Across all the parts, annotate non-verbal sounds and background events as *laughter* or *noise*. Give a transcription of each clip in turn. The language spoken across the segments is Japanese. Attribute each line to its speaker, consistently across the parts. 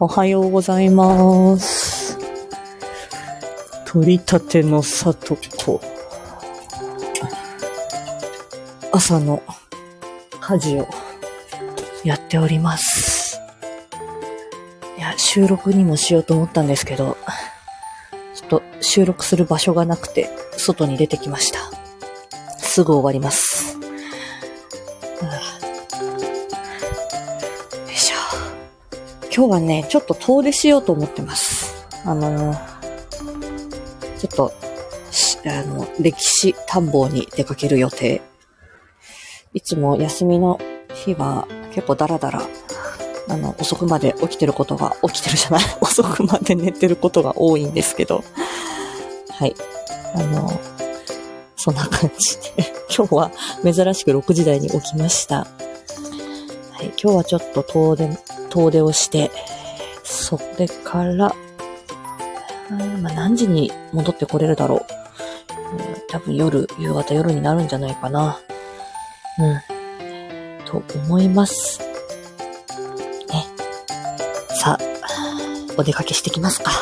Speaker 1: おはようございます。取り立ての里と、朝の家事をやっております。いや、収録にもしようと思ったんですけど、ちょっと収録する場所がなくて、外に出てきました。すぐ終わります。今日はね、ちょっと遠出しようと思ってます。あのちょっと、あの、歴史探訪に出かける予定。いつも休みの日は結構ダラダラ、あの、遅くまで起きてることが、起きてるじゃない *laughs* 遅くまで寝てることが多いんですけど。はい。あの、そんな感じで、*laughs* 今日は珍しく6時台に起きました。はい、今日はちょっと遠出、遠出をして、それから、まあ、何時に戻ってこれるだろう。うん多分夜、夕方夜になるんじゃないかな。うん。と思います。ね。さあ、お出かけしてきますか。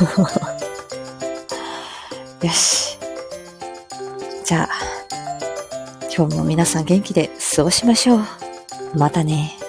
Speaker 1: *laughs* よし。じゃあ、今日も皆さん元気で過ごしましょう。またね。